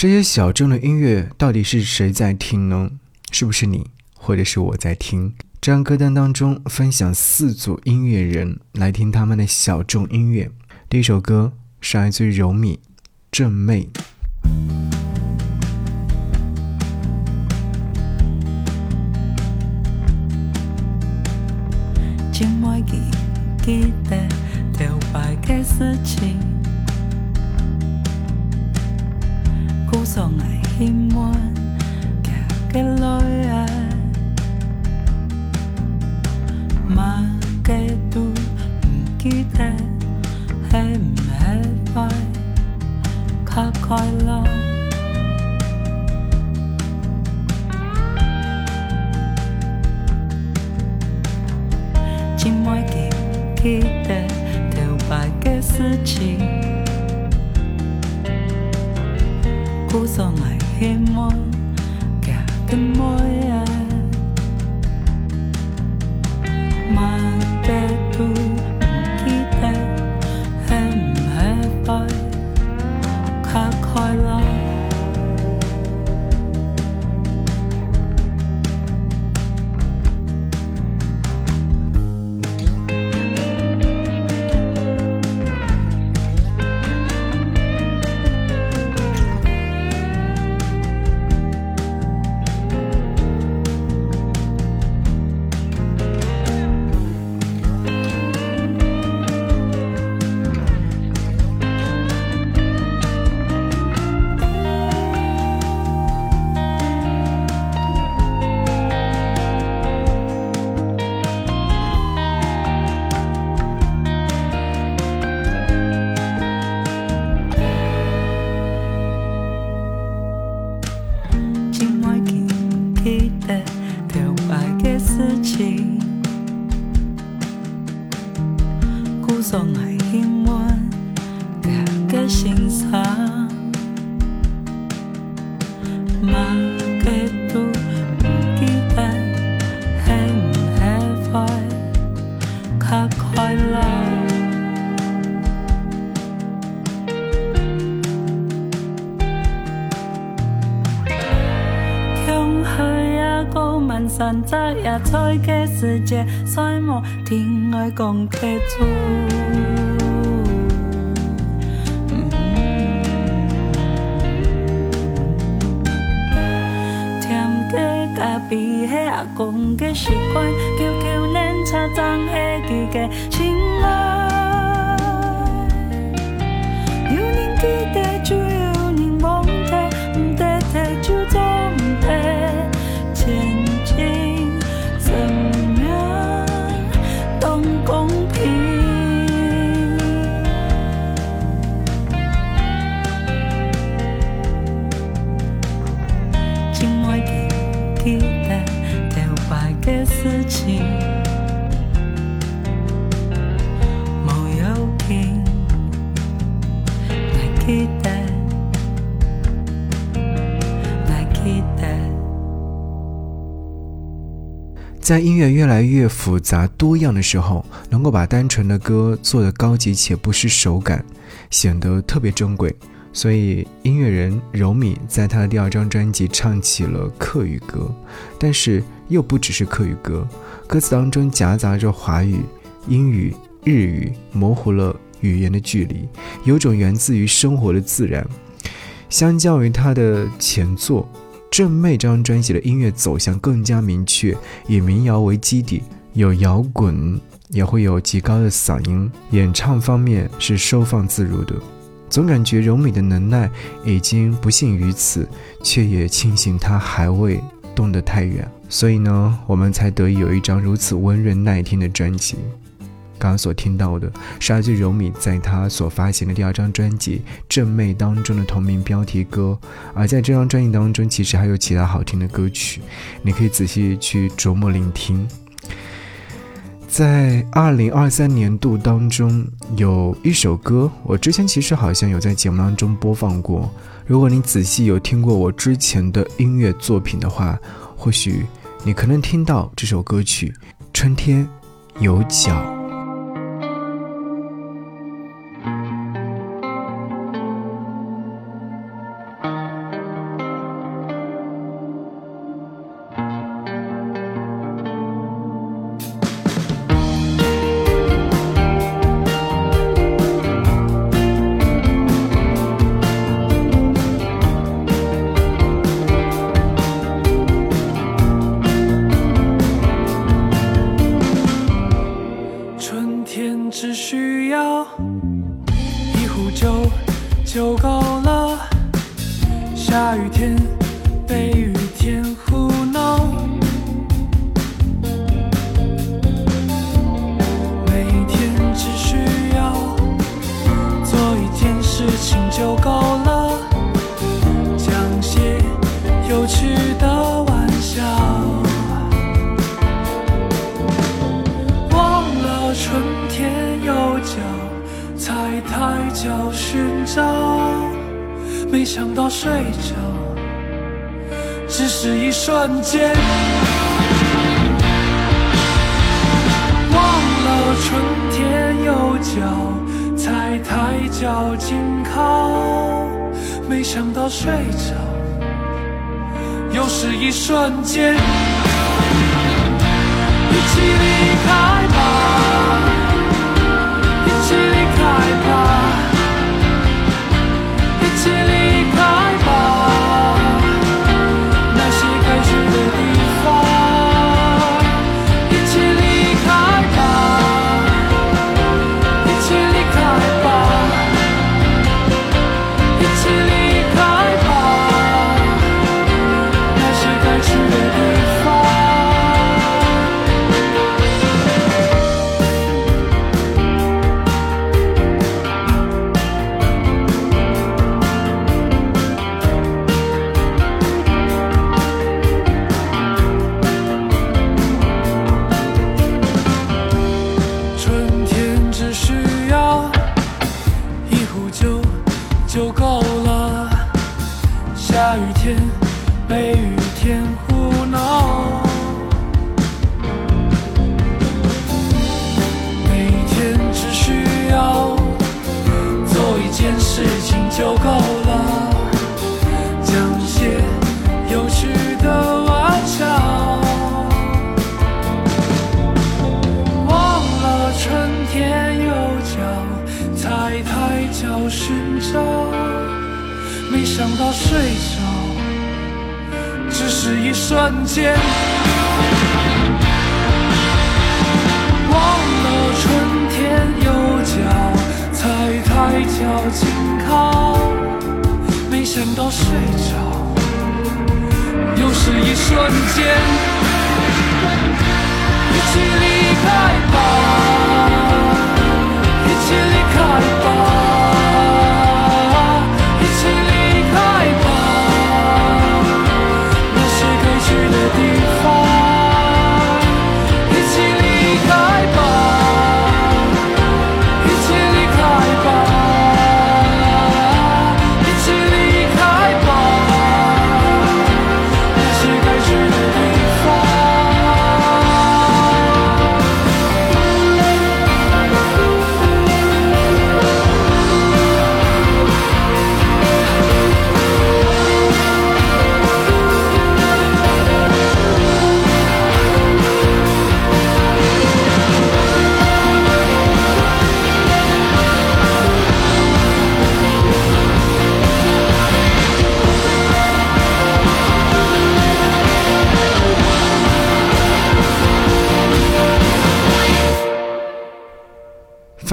这些小众的音乐到底是谁在听呢？是不是你，或者是我在听？这张歌单当中分享四组音乐人来听他们的小众音乐。第一首歌是来自柔米正妹。记得头摆的事情，故乡的希望，行过来啊，嘛个都唔记得，系唔系快，较快乐。在野菜的世界，再无天爱讲客处。听过隔壁的阿公的习惯，叫叫恁车站的记个亲爱，在音乐越来越复杂多样的时候，能够把单纯的歌做得高级且不失手感，显得特别珍贵。所以，音乐人柔米在他的第二张专辑唱起了客语歌，但是又不只是客语歌，歌词当中夹杂着华语、英语、日语，模糊了语言的距离，有种源自于生活的自然。相较于他的前作。正妹这张专辑的音乐走向更加明确，以民谣为基底，有摇滚，也会有极高的嗓音。演唱方面是收放自如的，总感觉柔美的能耐已经不限于此，却也庆幸她还未动得太远。所以呢，我们才得以有一张如此温润耐听的专辑。刚刚所听到的是来自柔米在他所发行的第二张专辑《正妹》当中的同名标题歌，而在这张专辑当中，其实还有其他好听的歌曲，你可以仔细去琢磨聆听。在二零二三年度当中，有一首歌，我之前其实好像有在节目当中播放过。如果你仔细有听过我之前的音乐作品的话，或许你可能听到这首歌曲《春天有脚》。抬脚寻找，没想到睡着，只是一瞬间。忘了春天有脚，才抬脚紧靠，没想到睡着，又是一瞬间。一起离开吧，一起离开吧，寻找，没想到睡着，只是一瞬间。忘了春天有脚，踩抬脚紧靠，没想到睡着，又是一瞬间。一起离开吧，一起离开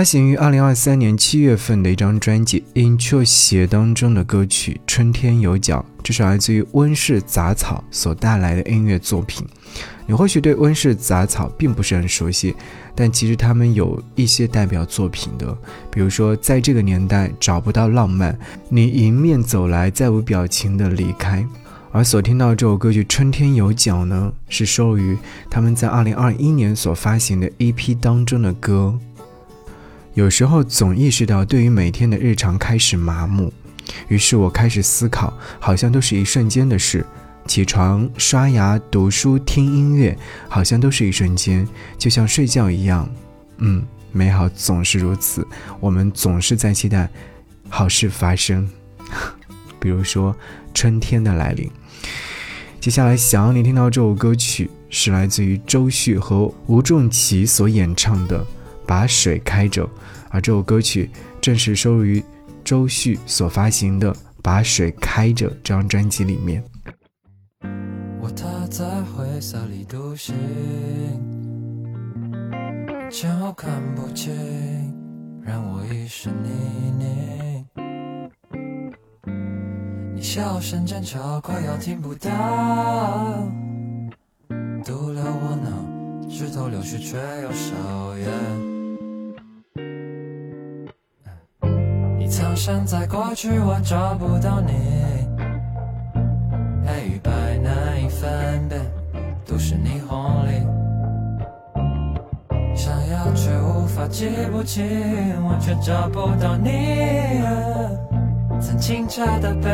发行于二零二三年七月份的一张专辑《Intro 写》当中的歌曲《春天有脚》，这是来自于温室杂草所带来的音乐作品。你或许对温室杂草并不是很熟悉，但其实他们有一些代表作品的，比如说《在这个年代找不到浪漫》，你迎面走来，再无表情的离开。而所听到这首歌曲《春天有脚》呢，是收录于他们在二零二一年所发行的 EP 当中的歌。有时候总意识到，对于每天的日常开始麻木，于是我开始思考，好像都是一瞬间的事。起床、刷牙、读书、听音乐，好像都是一瞬间，就像睡觉一样。嗯，美好总是如此，我们总是在期待好事发生，比如说春天的来临。接下来想要你听到这首歌曲，是来自于周旭和吴仲奇所演唱的。把水开着，而这首歌曲正是收录于周旭所发行的《把水开着》这张专辑里面。我踏在灰色里独行，前后看不清，让我一时泥泞。你笑声尖叫，快要听不到。毒了我脑，直头流血却又少烟。你藏身在过去，我找不到你。黑与白难以分辨，都市霓虹里。想要却无法记不清，我却找不到你。曾经家的背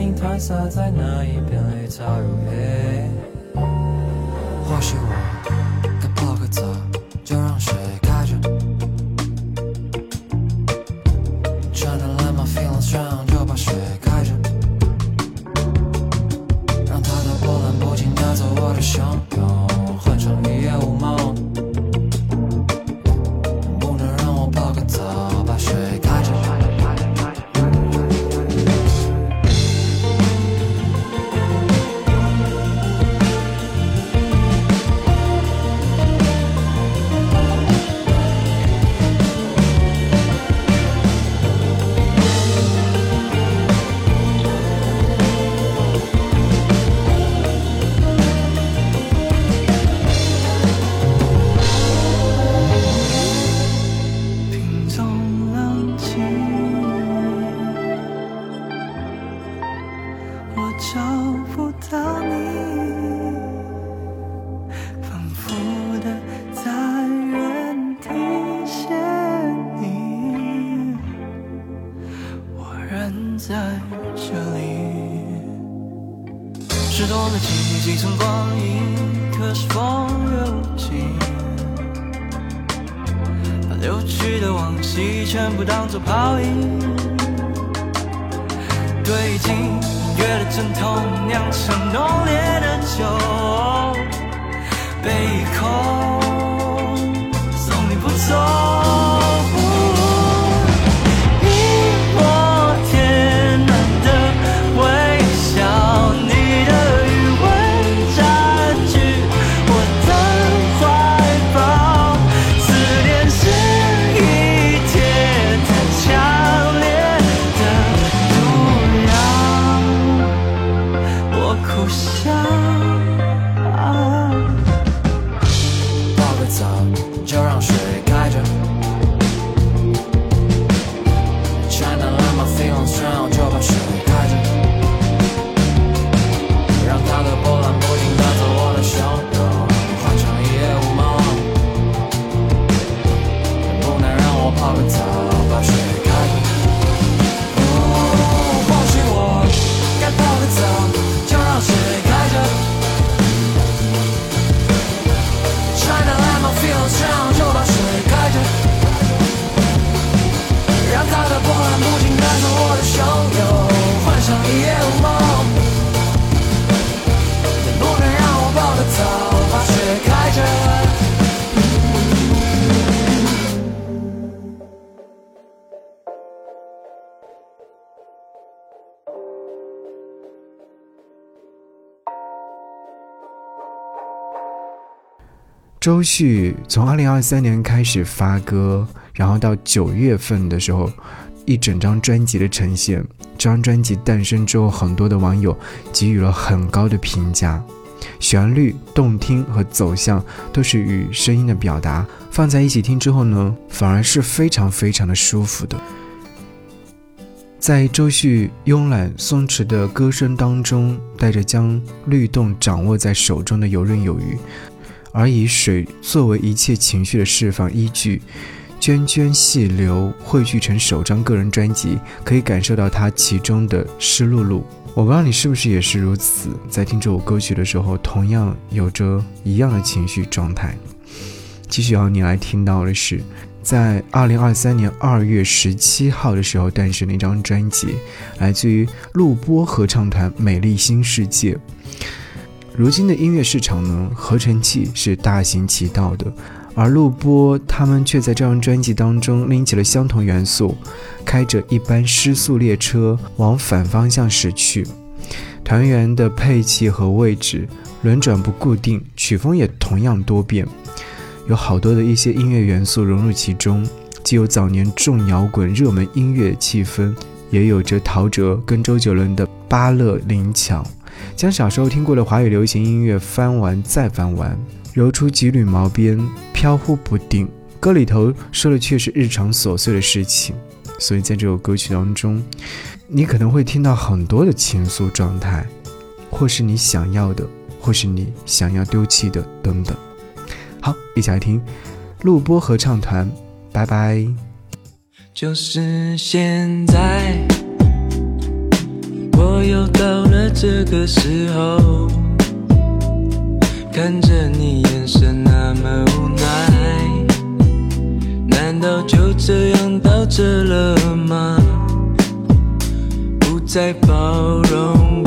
影褪色在那一片绿草如茵。或许我几寸光阴，可是风流情。把流去的往昔全部当作泡影，对镜音乐的阵痛酿成浓烈的酒，杯一周旭从二零二三年开始发歌，然后到九月份的时候，一整张专辑的呈现。这张专辑诞生之后，很多的网友给予了很高的评价，旋律动听和走向都是与声音的表达放在一起听之后呢，反而是非常非常的舒服的。在周旭慵懒松弛的歌声当中，带着将律动掌握在手中的游刃有余。而以水作为一切情绪的释放依据，涓涓细流汇聚成首张个人专辑，可以感受到它其中的湿漉漉。我不知道你是不是也是如此，在听这首歌曲的时候，同样有着一样的情绪状态。继续要你来听到的是，在二零二三年二月十七号的时候诞生的一张专辑，来自于录播合唱团《美丽新世界》。如今的音乐市场呢，合成器是大行其道的，而录播他们却在这张专辑当中拎起了相同元素，开着一班失速列车往反方向驶去。团员的配器和位置轮转不固定，曲风也同样多变，有好多的一些音乐元素融入其中，既有早年重摇滚热门音乐气氛。也有着陶喆跟周杰伦的巴乐灵巧，将小时候听过的华语流行音乐翻完再翻完，揉出几缕毛边，飘忽不定。歌里头说的却是日常琐碎的事情，所以在这首歌曲当中，你可能会听到很多的情愫状态，或是你想要的，或是你想要丢弃的等等。好，一起来听录播合唱团，拜拜。就是现在，我又到这个时候，看着你眼神那么无奈，难道就这样到这了吗？不再包容，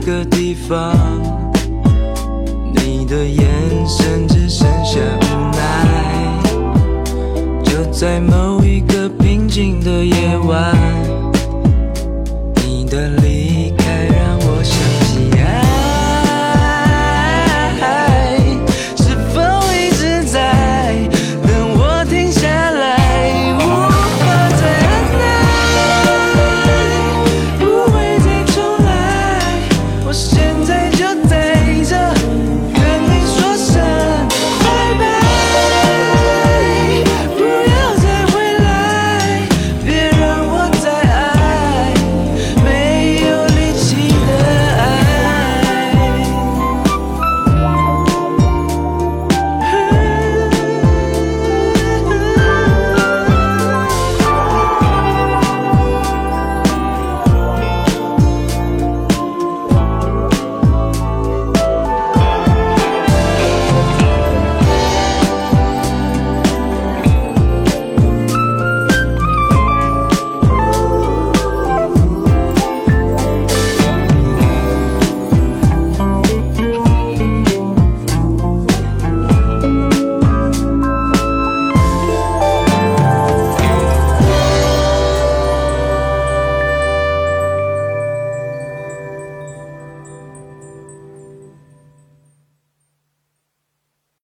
个地方？